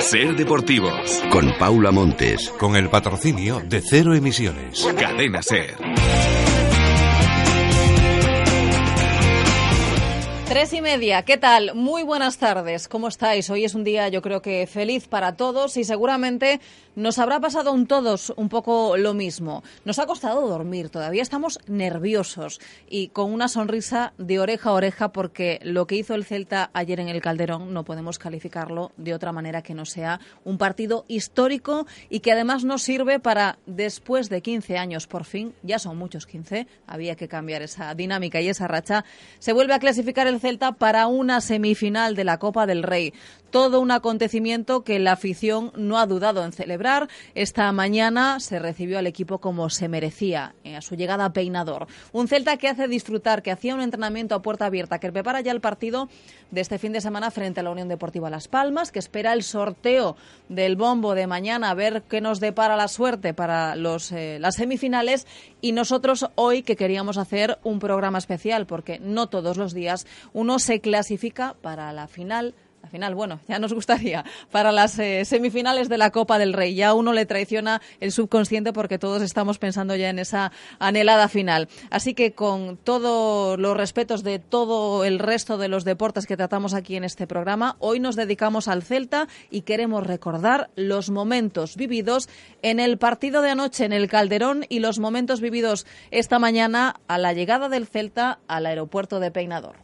Ser Deportivos. Con Paula Montes. Con el patrocinio de Cero Emisiones. Cadena Ser. Tres y media, ¿qué tal? Muy buenas tardes, ¿cómo estáis? Hoy es un día yo creo que feliz para todos y seguramente nos habrá pasado un todos un poco lo mismo. Nos ha costado dormir, todavía estamos nerviosos y con una sonrisa de oreja a oreja porque lo que hizo el Celta ayer en el Calderón no podemos calificarlo de otra manera que no sea un partido histórico y que además nos sirve para, después de 15 años por fin, ya son muchos 15, había que cambiar esa dinámica y esa racha, se vuelve a clasificar el Celta para una semifinal de la Copa del Rey. Todo un acontecimiento que la afición no ha dudado en celebrar. Esta mañana se recibió al equipo como se merecía, eh, a su llegada a Peinador. Un Celta que hace disfrutar, que hacía un entrenamiento a puerta abierta, que prepara ya el partido de este fin de semana frente a la Unión Deportiva Las Palmas, que espera el sorteo del bombo de mañana, a ver qué nos depara la suerte para los, eh, las semifinales. Y nosotros hoy que queríamos hacer un programa especial, porque no todos los días uno se clasifica para la final la final, bueno, ya nos gustaría, para las eh, semifinales de la Copa del Rey. Ya uno le traiciona el subconsciente porque todos estamos pensando ya en esa anhelada final. Así que con todos los respetos de todo el resto de los deportes que tratamos aquí en este programa, hoy nos dedicamos al Celta y queremos recordar los momentos vividos en el partido de anoche en el Calderón y los momentos vividos esta mañana a la llegada del Celta al aeropuerto de Peinador.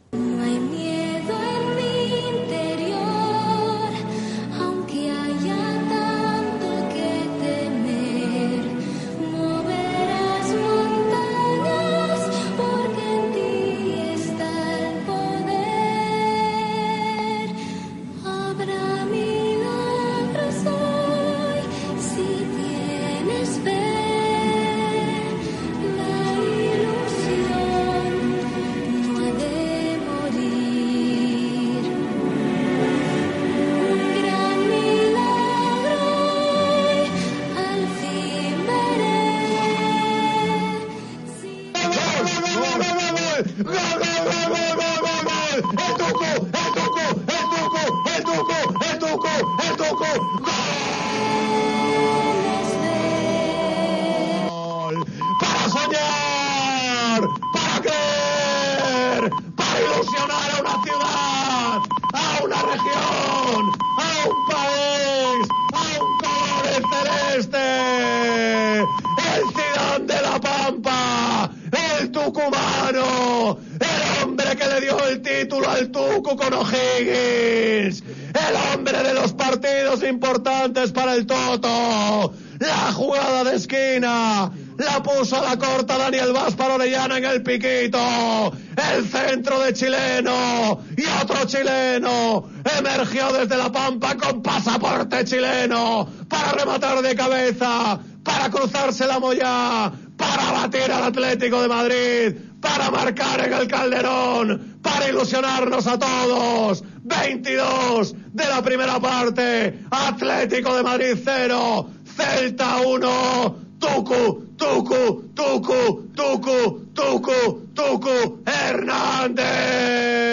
A la corta Daniel Vaz para Orellana en el piquito. El centro de chileno. Y otro chileno. Emergió desde la pampa con pasaporte chileno para rematar de cabeza, para cruzarse la moya, para batir al Atlético de Madrid, para marcar en el Calderón, para ilusionarnos a todos. 22 de la primera parte, Atlético de Madrid 0, Celta 1, Tucu, Tucu, Tucu, Tucu, Tucu, Tucu, Hernández.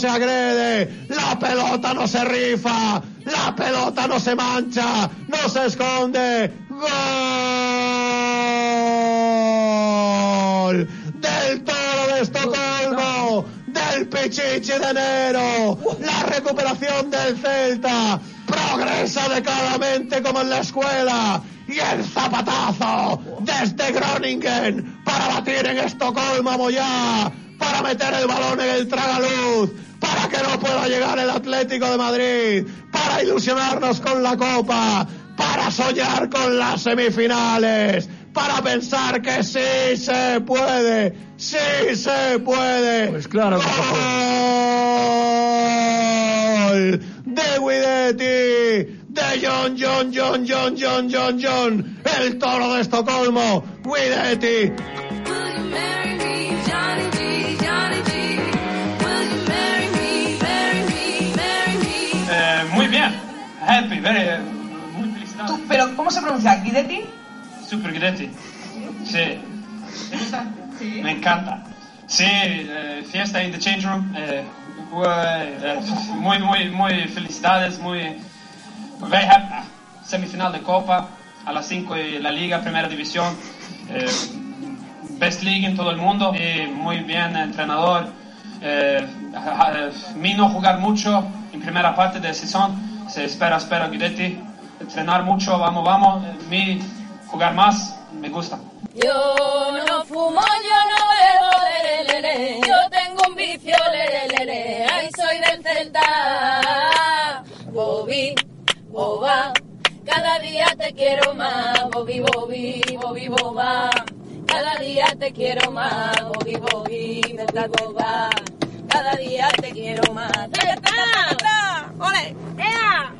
Se agrede, la pelota no se rifa, la pelota no se mancha, no se esconde. Gol del toro de Estocolmo, del Pichichi de enero, la recuperación del Celta, progresa decadamente como en la escuela. Y el zapatazo desde Groningen para batir en Estocolmo a Moyá, para meter el balón en el tragaluz, que no pueda llegar el Atlético de Madrid, para ilusionarnos con la Copa, para soñar con las semifinales, para pensar que sí se puede, sí se puede. Pues claro Gol de Guidetti, de John, John, John, John, John, John, John, el toro de Estocolmo, Guidetti, happy, very, eh, muy felicitado. Tú, pero ¿cómo se pronuncia? ¿Guidetti? Super Gretti. Sí. ¿Te gusta? Sí. Me encanta. Sí, eh, fiesta in the change room. eh, eh, muy, muy, muy felicidades, muy, very happy. Semifinal de Copa, a las 5 y la Liga, Primera División. eh, best League en todo el mundo. Y muy bien, entrenador. Eh, vino a jugar mucho en primera parte de sesión. Se espera, espera Guidetti. Entrenar mucho, vamos, vamos. Eh, mi jugar más, me gusta. Yo no fumo, yo no bebo, lere, lere. Yo tengo un vicio, lere. Ay, soy del Celta. Bobby, boba. Cada día te quiero más. Bobby, Bobby, Bobby, boba. Cada día te quiero más. Bobby, Bobby, Celta, boba. Cada día te quiero más. ¡Celta! ¡Ole! ¡Ea!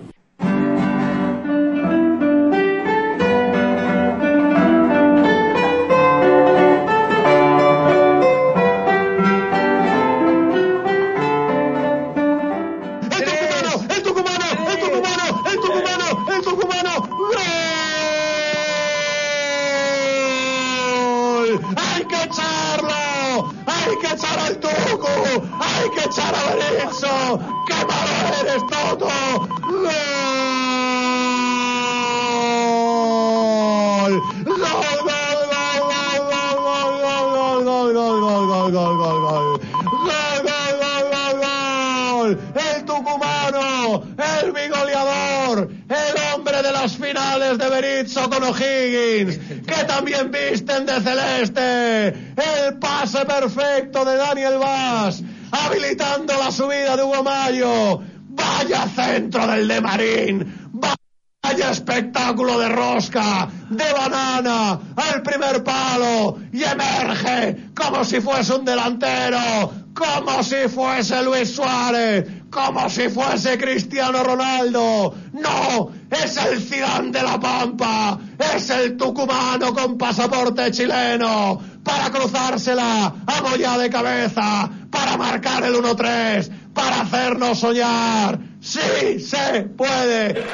O'Higgins, que también visten de celeste. El pase perfecto de Daniel Vaz, habilitando la subida de Hugo Mayo. Vaya centro del de Marín. Vaya espectáculo de rosca, de banana, al primer palo y emerge como si fuese un delantero, como si fuese Luis Suárez, como si fuese Cristiano Ronaldo. No, es el Zidane de la Pampa, es el tucumano con pasaporte chileno para cruzársela a Moya de cabeza, para marcar el 1-3, para hacernos soñar. Sí se puede.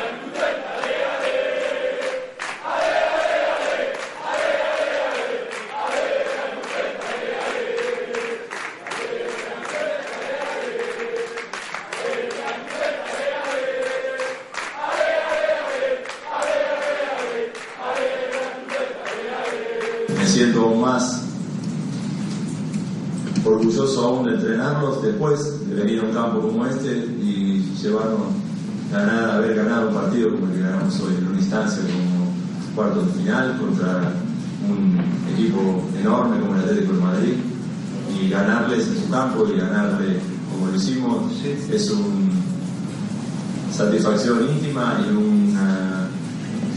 Siento aún más. Orgulloso aún de entrenarlos después de venir a un campo como este y llevarnos ganar, haber ganado un partido como el que ganamos hoy en una instancia como cuartos de final contra un equipo enorme como el Atlético de Madrid y ganarles en su campo y ganarle como lo hicimos es una satisfacción íntima y una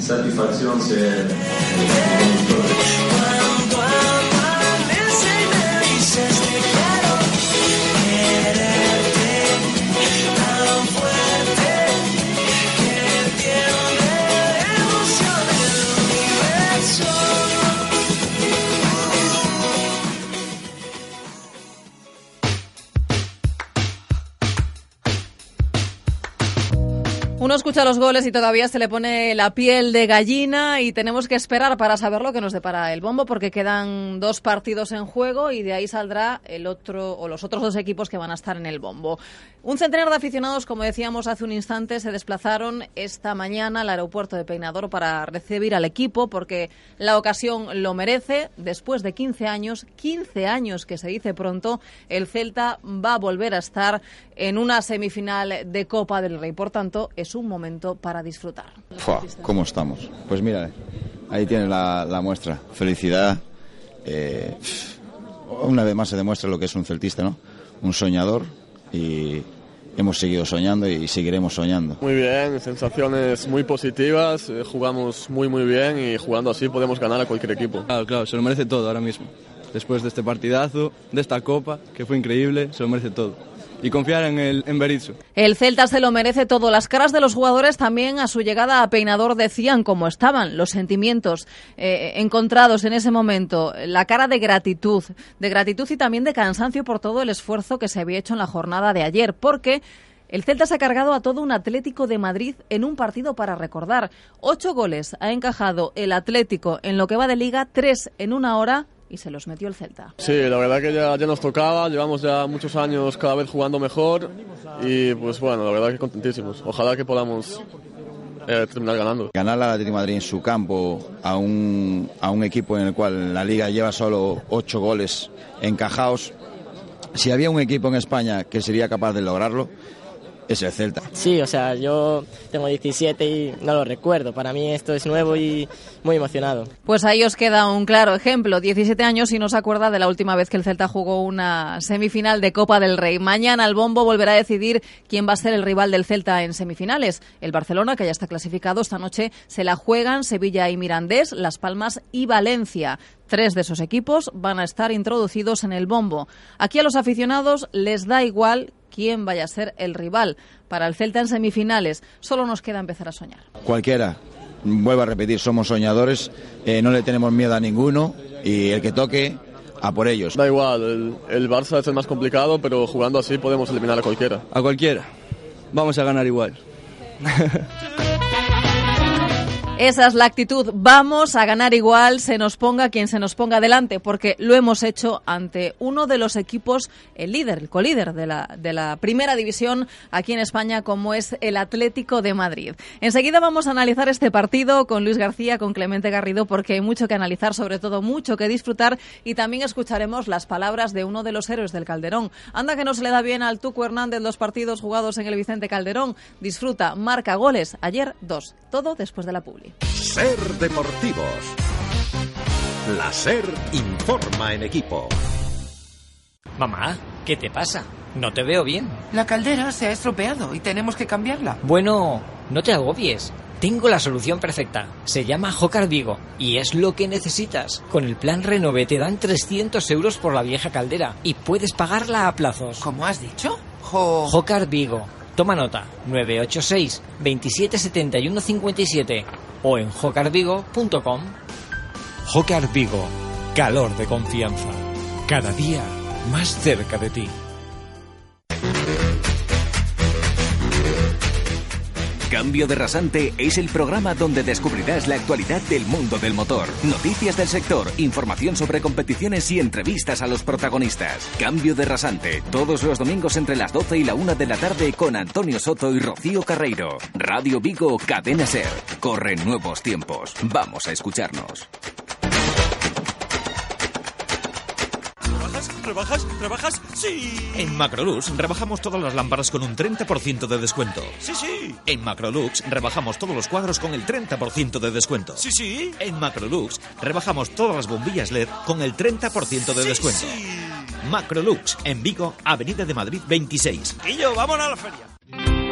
satisfacción se... Uno escucha los goles y todavía se le pone la piel de gallina y tenemos que esperar para saber lo que nos depara el bombo porque quedan dos partidos en juego y de ahí saldrá el otro o los otros dos equipos que van a estar en el bombo. Un centenar de aficionados, como decíamos hace un instante, se desplazaron esta mañana al aeropuerto de Peinador para recibir al equipo porque la ocasión lo merece. Después de 15 años, 15 años que se dice pronto, el Celta va a volver a estar en una semifinal de Copa del Rey. Por tanto, es un momento para disfrutar. Fua, ¿Cómo estamos? Pues mira, ahí tiene la, la muestra. Felicidad. eh, una vez más se demuestra lo que es un celtista, ¿no? Un soñador y hemos seguido soñando y seguiremos soñando. Muy bien, sensaciones muy positivas, eh, jugamos muy muy bien y jugando así podemos ganar a cualquier equipo. Claro, claro, se lo merece todo ahora mismo. Después de este partidazo, de esta copa, que fue increíble, se lo merece todo y confiar en el en Berizzo. El Celta se lo merece todo. Las caras de los jugadores también a su llegada a Peinador decían cómo estaban los sentimientos eh, encontrados en ese momento. La cara de gratitud, de gratitud y también de cansancio por todo el esfuerzo que se había hecho en la jornada de ayer, porque el Celta se ha cargado a todo un Atlético de Madrid en un partido para recordar. Ocho goles ha encajado el Atlético en lo que va de liga, tres en una hora y se los metió el Celta. Sí, la verdad que ya, ya nos tocaba, llevamos ya muchos años cada vez jugando mejor y pues bueno, la verdad que contentísimos. Ojalá que podamos eh, terminar ganando. Ganar al Atlético de Madrid en su campo a un, a un equipo en el cual la liga lleva solo ocho goles encajados, si había un equipo en España que sería capaz de lograrlo, es el Celta. Sí, o sea, yo tengo 17 y no lo recuerdo. Para mí esto es nuevo y muy emocionado. Pues ahí os queda un claro ejemplo. 17 años y no se acuerda de la última vez que el Celta jugó una semifinal de Copa del Rey. Mañana el Bombo volverá a decidir quién va a ser el rival del Celta en semifinales. El Barcelona, que ya está clasificado esta noche, se la juegan Sevilla y Mirandés, Las Palmas y Valencia. Tres de esos equipos van a estar introducidos en el bombo. Aquí a los aficionados les da igual quién vaya a ser el rival. Para el Celta en semifinales solo nos queda empezar a soñar. Cualquiera, vuelvo a repetir, somos soñadores, eh, no le tenemos miedo a ninguno y el que toque a por ellos. Da igual, el, el Barça es el más complicado, pero jugando así podemos eliminar a cualquiera. A cualquiera. Vamos a ganar igual. Esa es la actitud. Vamos a ganar igual, se nos ponga quien se nos ponga delante, porque lo hemos hecho ante uno de los equipos, el líder, el colíder de la, de la primera división aquí en España, como es el Atlético de Madrid. Enseguida vamos a analizar este partido con Luis García, con Clemente Garrido, porque hay mucho que analizar, sobre todo mucho que disfrutar, y también escucharemos las palabras de uno de los héroes del Calderón. Anda que no se le da bien al Tuco Hernández los partidos jugados en el Vicente Calderón. Disfruta, marca goles. Ayer dos. Todo después de la publi. Ser Deportivos. La Ser informa en equipo. Mamá, ¿qué te pasa? No te veo bien. La caldera se ha estropeado y tenemos que cambiarla. Bueno, no te agobies. Tengo la solución perfecta. Se llama Jocar Vigo y es lo que necesitas. Con el plan Renove te dan 300 euros por la vieja caldera y puedes pagarla a plazos. ¿Cómo has dicho? Jo... Jocar Vigo. Toma nota. 986 27 71 57 o en jocarvigo.com. Jocar Vigo. Calor de confianza. Cada día más cerca de ti. Cambio de Rasante es el programa donde descubrirás la actualidad del mundo del motor, noticias del sector, información sobre competiciones y entrevistas a los protagonistas. Cambio de Rasante, todos los domingos entre las 12 y la 1 de la tarde con Antonio Soto y Rocío Carreiro. Radio Vigo, Cadena Ser. Corren nuevos tiempos. Vamos a escucharnos. ¿Rebajas? ¿Rebajas? ¡Sí! En Macrolux rebajamos todas las lámparas con un 30% de descuento. ¡Sí, sí! En Macrolux rebajamos todos los cuadros con el 30% de descuento. ¡Sí, sí! En Macrolux rebajamos todas las bombillas LED con el 30% de descuento. Sí. Macrolux, en Vigo, Avenida de Madrid 26. Y yo, vámonos a la feria.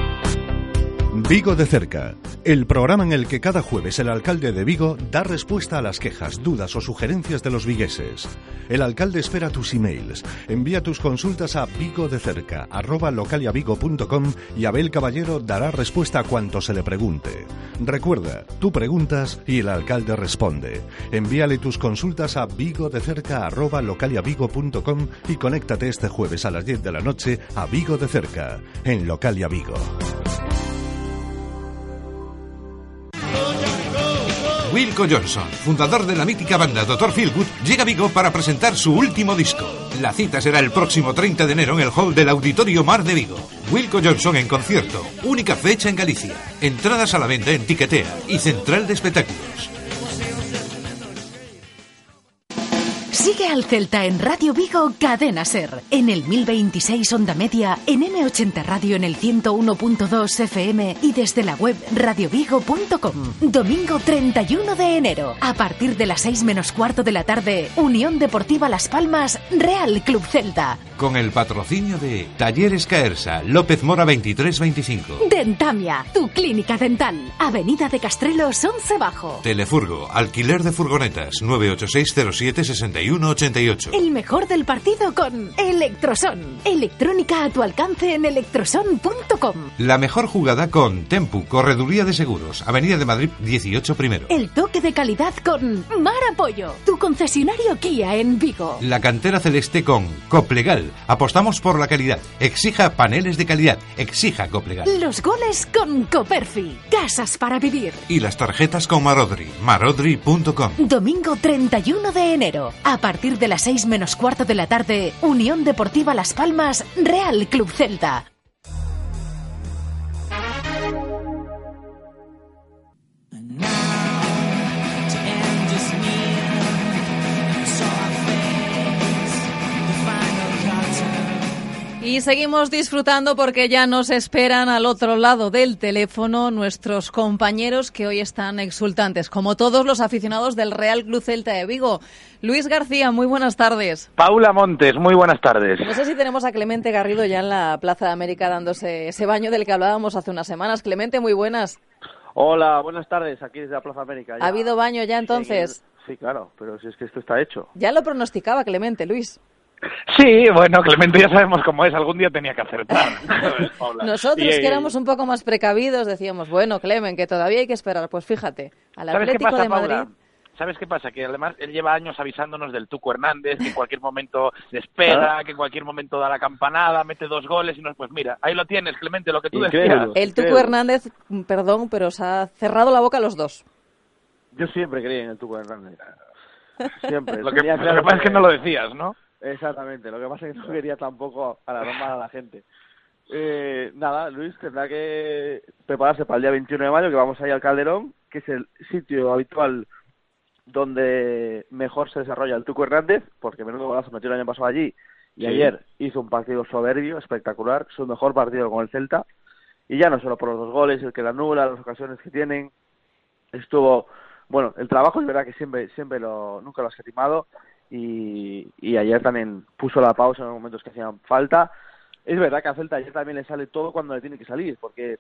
Vigo de cerca, el programa en el que cada jueves el alcalde de Vigo da respuesta a las quejas, dudas o sugerencias de los vigueses. El alcalde espera tus emails. Envía tus consultas a vigodecerca arroba localiavigo.com y Abel Caballero dará respuesta a cuanto se le pregunte. Recuerda, tú preguntas y el alcalde responde. Envíale tus consultas a vigodecerca arroba localiavigo.com y conéctate este jueves a las 10 de la noche a Vigo de cerca, en Localia Vigo. Wilco Johnson, fundador de la mítica banda Dr. Feelgood, llega a Vigo para presentar su último disco. La cita será el próximo 30 de enero en el hall del Auditorio Mar de Vigo. Wilco Johnson en concierto, única fecha en Galicia. Entradas a la venta en Tiquetea y Central de Espectáculos. Sigue Real Celta en Radio Vigo, Cadena Ser. En el 1026 Onda Media, en M80 Radio en el 101.2 FM y desde la web radiovigo.com. Domingo 31 de enero, a partir de las 6 menos cuarto de la tarde, Unión Deportiva Las Palmas, Real Club Celta. Con el patrocinio de Talleres Caersa, López Mora 2325. Dentamia, tu clínica dental. Avenida de Castrelos 11 Bajo. Telefurgo, alquiler de furgonetas 986076188. El mejor del partido con Electroson. Electrónica a tu alcance en electroson.com. La mejor jugada con Tempu, Correduría de Seguros, Avenida de Madrid 18 primero. El toque de calidad con Mar Apoyo, tu concesionario Kia en Vigo. La cantera celeste con Coplegal. Apostamos por la calidad. Exija paneles de calidad. Exija Coplegal. Los goles con Coperfi. Casas para vivir. Y las tarjetas con Marodri. Marodri.com. Domingo 31 de enero. A partir de las 6 menos cuarto de la tarde, Unión Deportiva Las Palmas, Real Club Celta. Y seguimos disfrutando porque ya nos esperan al otro lado del teléfono nuestros compañeros que hoy están exultantes, como todos los aficionados del Real Club Celta de Vigo. Luis García, muy buenas tardes. Paula Montes, muy buenas tardes. No sé si tenemos a Clemente Garrido ya en la Plaza de América dándose ese baño del que hablábamos hace unas semanas. Clemente, muy buenas. Hola, buenas tardes, aquí desde la Plaza América. Ya. ¿Ha habido baño ya entonces? Sí, claro, pero si es que esto está hecho. Ya lo pronosticaba Clemente, Luis. Sí, bueno, Clemente ya sabemos cómo es, algún día tenía que acertar. Nosotros Y, que éramos un poco más precavidos decíamos, bueno, Clemen, que todavía hay que esperar. Pues fíjate, al ¿Sabes qué Atlético pasa, de Madrid... Paula? ¿Sabes qué pasa? Que además él lleva años avisándonos del Tuco Hernández, que en cualquier momento despega, que en cualquier momento da la campanada, mete dos goles y nos, pues mira, ahí lo tienes, Clemente, lo que tú decías. El Tuco Hernández, mm, perdón, pero os ha cerrado la boca a los dos. Yo siempre creí en el Tuco Hernández. Siempre. Lo que pasa es que no lo decías, ¿no? Exactamente. Lo que pasa es que no quería tampoco alarmar a la gente. Eh, nada, Luis tendrá que prepararse para el día 21 de mayo, que vamos a ir al Calderón, que es el sitio habitual donde mejor se desarrolla el Tuco Hernández, porque menudo golazo metió el año pasado allí, y Sí. ayer hizo un partido soberbio, espectacular, su mejor partido con el Celta, y ya no solo por los dos goles, el que la anula, las ocasiones que tienen, estuvo, bueno, el trabajo es verdad que siempre, siempre lo, nunca lo ha escatimado, y, y ayer también puso la pausa en los momentos que hacían falta. Es verdad que a Celta ayer también le sale todo cuando le tiene que salir, porque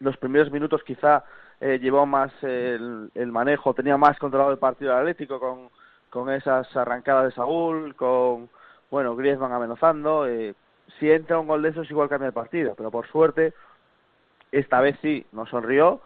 los primeros minutos quizá eh, llevó más el, manejo, tenía más controlado el partido del Atlético con, con esas arrancadas de Saúl, con, bueno, Griezmann amenazando. Eh, si entra un gol de esos, igual cambia el partido, pero por suerte, esta vez sí, nos sonrió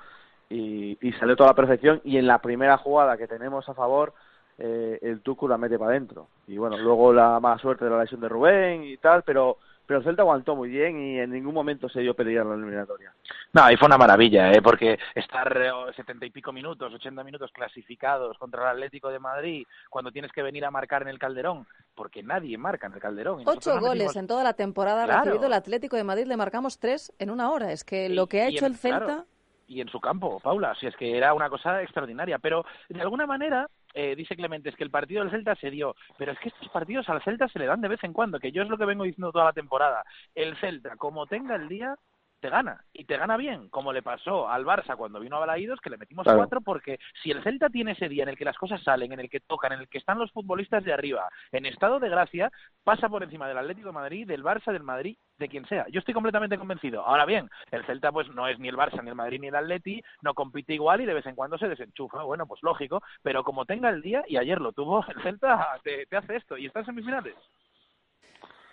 y salió toda la perfección. Y en la primera jugada que tenemos a favor, eh, el Tucu la mete para adentro. Y bueno, luego la mala suerte de la lesión de Rubén y tal, pero pero el Celta aguantó muy bien y en ningún momento se dio peligro en la eliminatoria. No, y fue una maravilla, ¿eh? porque estar eh, setenta y pico minutos, ochenta minutos clasificados contra el Atlético de Madrid, cuando tienes que venir a marcar en el Calderón, porque nadie marca en el Calderón. Ocho goles metimos- en toda la temporada ha Claro. recibido el Atlético de Madrid, le marcamos tres en una hora. Es que lo que ha hecho en- el Celta... claro, y en su campo, Paula, si es que era una cosa extraordinaria. Pero de alguna manera, eh, dice Clemente, es que el partido del Celta se dio, pero es que estos partidos al Celta se le dan de vez en cuando, que yo es lo que vengo diciendo toda la temporada. El Celta, como tenga el día, te gana, y te gana bien, como le pasó al Barça cuando vino a Balaídos, que le metimos Claro. cuatro, porque si el Celta tiene ese día en el que las cosas salen, en el que tocan, en el que están los futbolistas de arriba, en estado de gracia, pasa por encima del Atlético de Madrid, del Barça, del Madrid, de quien sea. Yo estoy completamente convencido. Ahora bien, el Celta pues no es ni el Barça, ni el Madrid, ni el Atleti, no compite igual y de vez en cuando se desenchufa. Bueno, pues lógico, pero como tenga el día, y ayer lo tuvo, el Celta te, te hace esto y está en semifinales.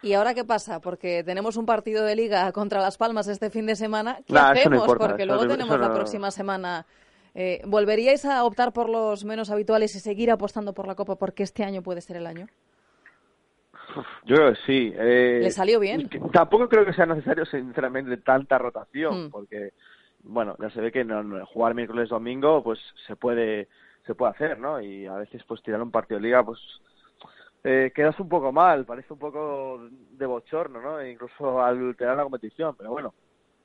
¿Y ahora qué pasa? Porque tenemos un partido de liga contra Las Palmas este fin de semana. ¿Qué Nah, eso no hacemos? importa, Porque luego no- tenemos la próxima semana. Eh, ¿Volveríais a optar por los menos habituales y seguir apostando por la Copa porque este año puede ser el año? Yo creo que sí. eh, ¿Le salió bien? Tampoco creo que sea necesario, sinceramente, tanta rotación, Mm. porque, bueno, ya se ve que no, no- jugar miércoles domingo, pues se puede se puede hacer, ¿no? Y a veces, pues tirar un partido de liga, pues eh, quedas un poco mal, parece un poco de bochorno, ¿no? E incluso alterar la competición, pero bueno,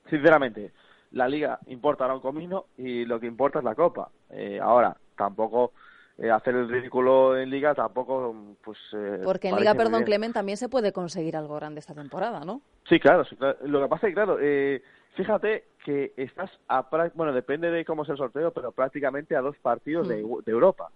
sinceramente, la liga importa ahora un comino y lo que importa es la copa. Eh, ahora, tampoco eh, hacer el ridículo en Liga tampoco, pues... eh, Porque en Liga, perdón, bien. Clemen, también se puede conseguir algo grande esta temporada, ¿no? Sí, claro, sí, claro. Lo que pasa es que, claro, eh, fíjate que estás a... Bueno, depende de cómo sea el sorteo, pero prácticamente a dos partidos de, Mm. de Europa.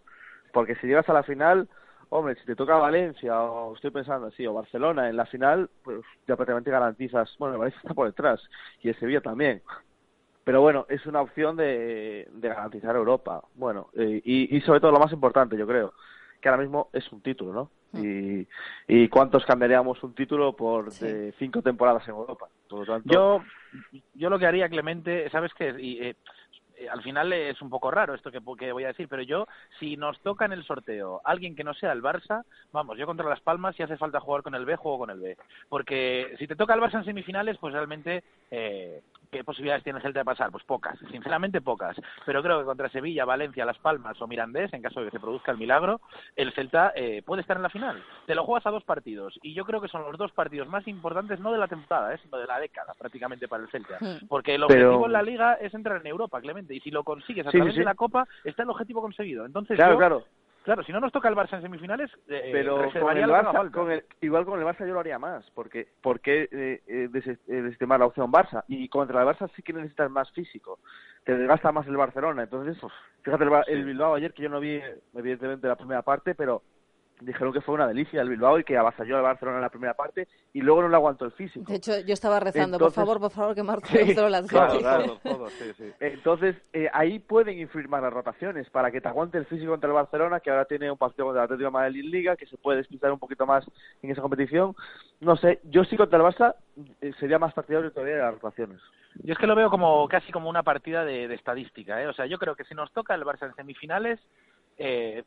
Porque si llegas a la final, hombre, si te toca Valencia o estoy pensando así, o Barcelona en la final, pues ya prácticamente garantizas... Bueno, el Valencia está por detrás y el Sevilla también. Pero bueno, es una opción de, de garantizar Europa. Bueno, eh, y, y sobre todo lo más importante, yo creo, que ahora mismo es un título, ¿no? Y, y cuántos cambiaríamos un título por de cinco temporadas en Europa. Por lo tanto, Yo, yo lo que haría, Clemente, ¿sabes qué? Y, eh, al final es un poco raro esto que, que voy a decir, pero yo, si nos toca en el sorteo alguien que no sea el Barça, vamos, yo contra Las Palmas, si hace falta jugar con el B, juego con el B. Porque si te toca el Barça en semifinales, pues realmente, eh, ¿qué posibilidades tiene el Celta de pasar? Pues pocas, sinceramente pocas. Pero creo que contra Sevilla, Valencia, Las Palmas o Mirandés, en caso de que se produzca el milagro, el Celta eh, puede estar en la final. Te lo juegas a dos partidos, y yo creo que son los dos partidos más importantes, no de la temporada, eh, sino de la década, prácticamente para el Celta. Hmm. Porque el Pero- objetivo en la liga es entrar en Europa, Clemente, y si lo consigues a Sí, través sí, de la Copa, está el objetivo conseguido. Entonces, claro, yo- claro. Claro, si no nos toca el Barça en semifinales, eh, Pero con el Barça, con igual con el Barça yo lo haría más, porque ¿por qué eh, eh, eh, desestimar la opción Barça? Y contra el Barça sí que necesitas más físico, te desgasta más el Barcelona, entonces fíjate el, el Bilbao ayer que yo no vi evidentemente la primera parte, pero dijeron que fue una delicia el Bilbao y que avasalló al Barcelona en la primera parte y luego no le aguantó el físico. De hecho, yo estaba rezando, por favor, por favor, que Marco Sí, Barcelona la claro, claro, todos, sí, sí. Entonces, eh, ahí pueden influir más las rotaciones para que te aguante el físico contra el Barcelona, que ahora tiene un partido contra el Atlético de Madrid en Liga, que se puede despistar un poquito más en esa competición. No sé, yo sí contra el Barça eh, sería más partidario todavía de las rotaciones. Yo es que lo veo como casi como una partida de, de estadística, ¿eh? O sea, yo creo que si nos toca el Barça en semifinales, eh,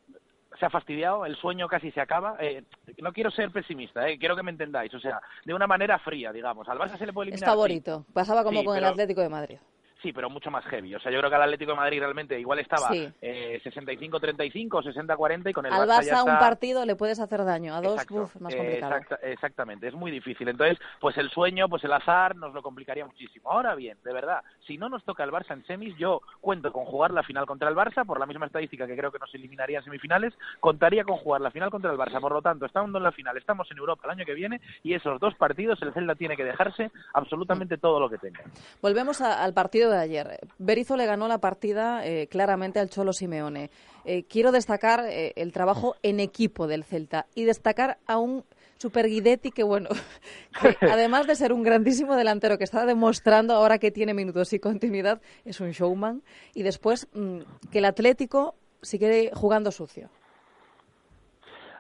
se ha fastidiado, el sueño casi se acaba. Eh, no quiero ser pesimista, ¿eh? quiero que me entendáis. O sea, de una manera fría, digamos. Al Barça se le puede Es eliminar. sí. favorito. Pasaba como Sí, con el Atlético de Madrid. Sí, pero mucho más heavy. O sea, yo creo que al Atlético de Madrid realmente igual estaba Sí. eh, 65-35, 60-40 y con el Al Barça ya Barça un está... partido le puedes hacer daño, a dos, uf, más complicado. exacta- exactamente, es muy difícil. Entonces, pues el sueño, pues el azar nos lo complicaría muchísimo. Ahora bien, de verdad, si no nos toca el Barça en semis, yo cuento con jugar la final contra el Barça, por la misma estadística que creo que nos eliminaría en semifinales, contaría con jugar la final contra el Barça. Por lo tanto, estando en la final, estamos en Europa el año que viene y esos dos partidos el Celta tiene que dejarse absolutamente todo lo que tenga. Volvemos a- al partido de ayer. Berizzo le ganó la partida eh, claramente al Cholo Simeone. Eh, quiero destacar eh, el trabajo en equipo del Celta y destacar a un Super Guidetti que, bueno, que además de ser un grandísimo delantero que está demostrando ahora que tiene minutos y continuidad, es un showman. Y después mm, que el Atlético sigue jugando sucio.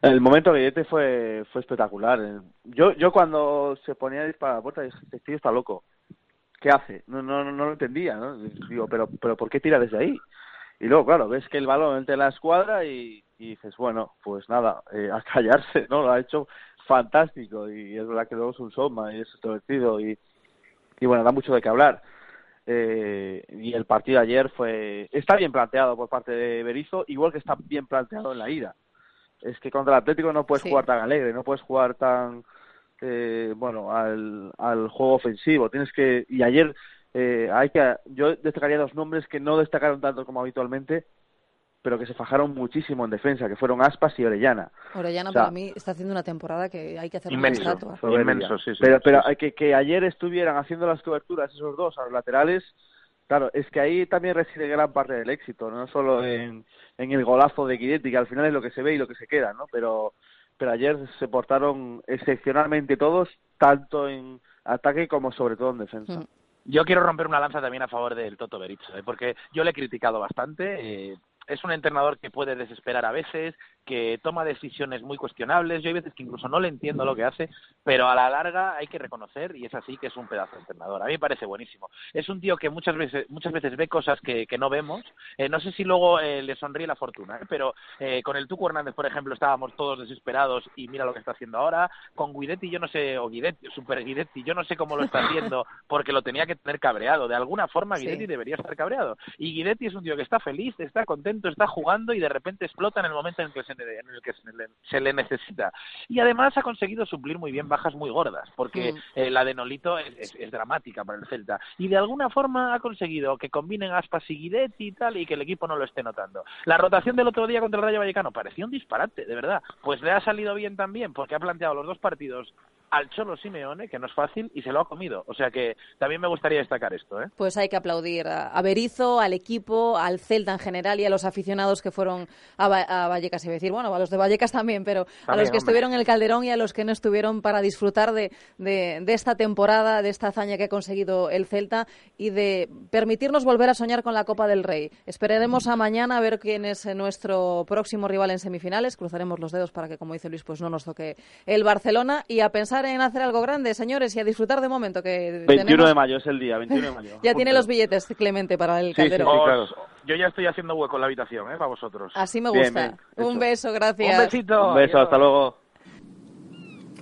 El momento de Guillete fue, fue espectacular. Yo, yo cuando se ponía a disparar a la puerta dije, este tío está loco. ¿Qué hace? No, no, no, lo entendía, ¿no? Digo, pero, pero ¿por qué tira desde ahí? Y luego, claro, ves que el balón entra en la escuadra y, y dices, bueno, pues nada, eh, a callarse, ¿no? Lo ha hecho fantástico y es verdad que luego es un showman y es extrovertido y, y bueno, da mucho de qué hablar. Eh, y el partido de ayer fue está bien planteado por parte de Berizzo, igual que está bien planteado en la ida. Es que contra el Atlético no puedes Sí. jugar tan alegre, no puedes jugar tan eh, bueno al, al juego ofensivo. Tienes que y ayer eh, hay que yo destacaría dos nombres que no destacaron tanto como habitualmente, pero que se fajaron muchísimo en defensa, que fueron Aspas y Orellana. Orellana O sea, para mí está haciendo una temporada que hay que hacer una Inmenso, estatua. soberbia. Inmenso, sí, sí, pero sí, pero que, que ayer estuvieran haciendo las coberturas esos dos a los laterales, claro, es que ahí también reside gran parte del éxito, no solo en, en el golazo de Guidetti, que al final es lo que se ve y lo que se queda, ¿no? Pero, pero ayer se portaron excepcionalmente todos, tanto en ataque como sobre todo en defensa. Yo quiero romper una lanza también a favor del Toto Berizzo, ¿eh? porque yo le he criticado bastante. eh, es un entrenador que puede desesperar a veces, que toma decisiones muy cuestionables. Yo hay veces que incluso no le entiendo lo que hace, pero a la larga hay que reconocer, y es así, que es un pedazo de entrenador. A mí me parece buenísimo. Es un tío que muchas veces, muchas veces ve cosas que, que no vemos. Eh, no sé si luego eh, le sonríe la fortuna, ¿eh? pero eh, con el Tuco Hernández, por ejemplo, estábamos todos desesperados y mira lo que está haciendo ahora. Con Guidetti, yo no sé, o Guidetti, Super Guidetti, yo no sé cómo lo está haciendo porque lo tenía que tener cabreado. De alguna forma, Sí. Guidetti debería estar cabreado. Y Guidetti es un tío que está feliz, está contento está jugando y de repente explota en el momento en el que se, en el que se le, se le necesita. Y además ha conseguido suplir muy bien bajas muy gordas, porque Mm. eh, la de Nolito es, es- es dramática para el Celta. Y de alguna forma ha conseguido que combinen Aspas y Guidetti y tal, y que el equipo no lo esté notando. La rotación del otro día contra el Rayo Vallecano parecía un disparate, de verdad. Pues le ha salido bien también, porque ha planteado los dos partidos al Cholo Simeone, que no es fácil, y se lo ha comido. O sea que también me gustaría destacar esto, ¿eh? Pues hay que aplaudir a Berizzo, al equipo, al Celta en general y a los aficionados que fueron a, Va- a Vallecas. A decir, bueno, a los de Vallecas también, pero a los que hombre. estuvieron en el Calderón y a los que no estuvieron para disfrutar de, de- de esta temporada, de esta hazaña que ha conseguido el Celta y de permitirnos volver a soñar con la Copa del Rey. Esperaremos a mañana a ver quién es nuestro próximo rival en semifinales. Cruzaremos los dedos para que, como dice Luis, pues no nos toque el Barcelona y a pensar en hacer algo grande, señores, y a disfrutar de momento que 21 tenemos- de mayo es el día, 21 de mayo. ya tiene los billetes, Clemente, para el Calderón. Os- Yo ya estoy haciendo hueco en la habitación, ¿eh? Para vosotros. Así me Bien, gusta. bien, Un hecho. beso, gracias. Un besito. Un beso, hasta luego.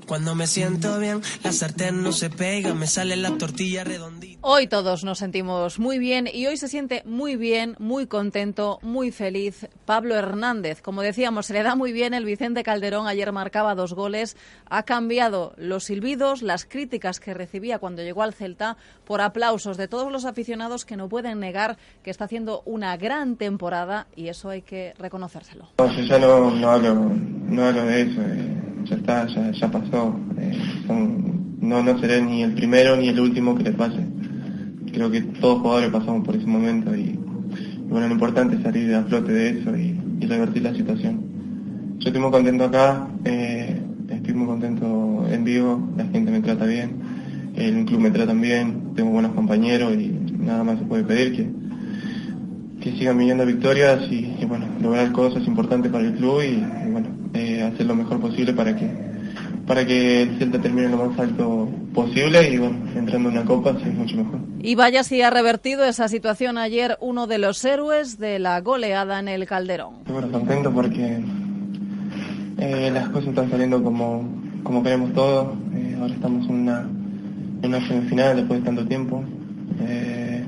Cuando me siento bien, la sartén no se pega, me sale la tortilla redondita. Hoy todos nos sentimos muy bien y hoy se siente muy bien, muy contento, muy feliz Pablo Hernández. Como decíamos, se le da muy bien el Vicente Calderón. Ayer marcaba dos goles. Ha cambiado los silbidos, las críticas que recibía cuando llegó al Celta por aplausos de todos los aficionados que no pueden negar que está haciendo una gran temporada y eso hay que reconocérselo. No, yo ya no, no, hablo, no hablo de eso, eh, ya está, ya, ya pasó. eh, no, no seré ni el primero ni el último que le pase. Creo que todos jugadores pasamos por ese momento y, bueno, lo importante es salir a flote de eso y, revertir la situación. Yo estoy muy contento acá, eh, estoy muy contento en vivo, la gente me trata bien, el club me trata bien, tengo buenos compañeros y nada más se puede pedir que, que sigan viniendo victorias y, bueno, lograr cosas importantes para el club y, bueno, hacer lo mejor posible para que para que el Celta termine lo más alto posible y bueno, entrando en una copa sí, mucho mejor. Y vaya si ha revertido esa situación ayer uno de los héroes de la goleada en el Calderón. Bueno, contento porque eh, las cosas están saliendo como, como queremos todos. Eh, ahora estamos en una, en una semifinal después de tanto tiempo. Eh,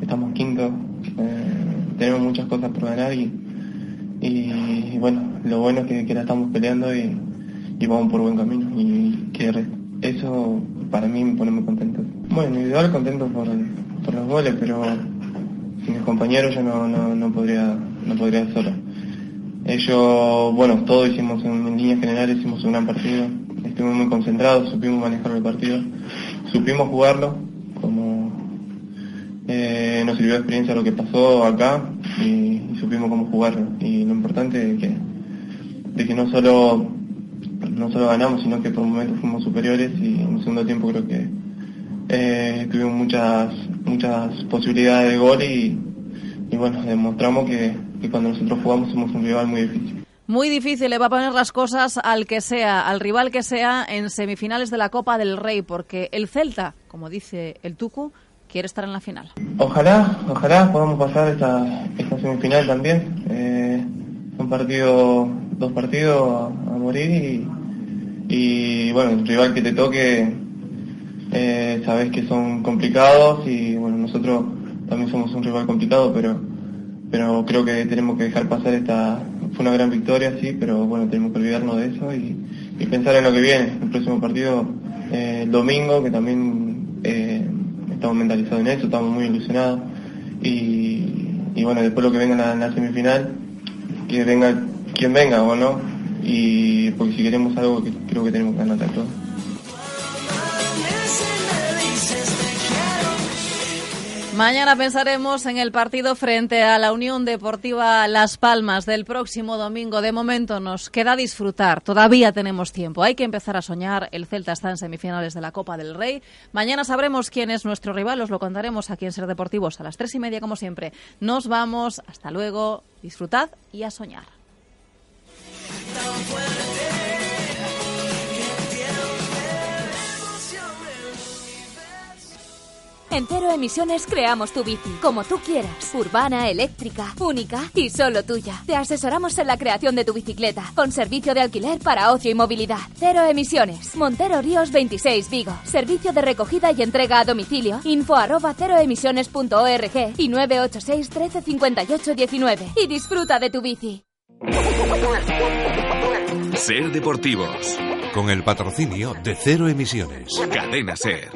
estamos quinto. tenemos muchas cosas por ganar y, y, bueno, lo bueno es que, que la estamos peleando y, vamos por buen camino. Y que eso para mí me pone muy contento. Bueno, individual contento por, los goles, pero sin mis compañeros yo no, no, no podría no podría solo. Ellos, bueno, todos hicimos en, en líneas generales, hicimos un gran partido, estuvimos muy concentrados, supimos manejar el partido, supimos jugarlo, como eh, nos sirvió de experiencia lo que pasó acá y, y supimos cómo jugarlo. Y lo importante es que, de que no solo no solo ganamos, sino que por momentos fuimos superiores y en el segundo tiempo creo que eh, tuvimos muchas muchas posibilidades de gol y, y bueno, demostramos que, que cuando nosotros jugamos somos un rival muy difícil. Muy difícil le va a poner las cosas al que sea, al rival que sea en semifinales de la Copa del Rey, porque el Celta, como dice el Tucu, quiere estar en la final. Ojalá, ojalá podamos pasar esta, esta semifinal también. Eh, un partido, dos partidos a, morir y, bueno, el rival que te toque eh, sabes que son complicados y bueno, nosotros también somos un rival complicado, pero pero creo que tenemos que dejar pasar esta, fue una gran victoria, sí, pero bueno, tenemos que olvidarnos de eso y, y pensar en lo que viene, el próximo partido, eh, el domingo, que también eh, estamos mentalizados en eso, estamos muy ilusionados y, y bueno, después lo que venga en la, semifinal, que venga quien venga o no, y porque si queremos algo creo que tenemos que ganar todos. Mañana pensaremos en el partido frente a la Unión Deportiva Las Palmas del próximo domingo. De momento nos queda disfrutar. Todavía tenemos tiempo. Hay que empezar a soñar. El Celta está en semifinales de la Copa del Rey. Mañana sabremos quién es nuestro rival. Os lo contaremos aquí en Ser Deportivos a las tres y media, como siempre. Nos vamos. Hasta luego. Disfrutad y a soñar. En Cero Emisiones creamos tu bici, como tú quieras. Urbana, eléctrica, única y solo tuya. Te asesoramos en la creación de tu bicicleta, con servicio de alquiler para ocio y movilidad. Cero Emisiones. Montero Ríos 26 Vigo. Servicio de recogida y entrega a domicilio. Info arroba ceroemisiones.org y 986 13 58 19. Y disfruta de tu bici. Ser Deportivos. Con el patrocinio de Cero Emisiones. Cadena Ser.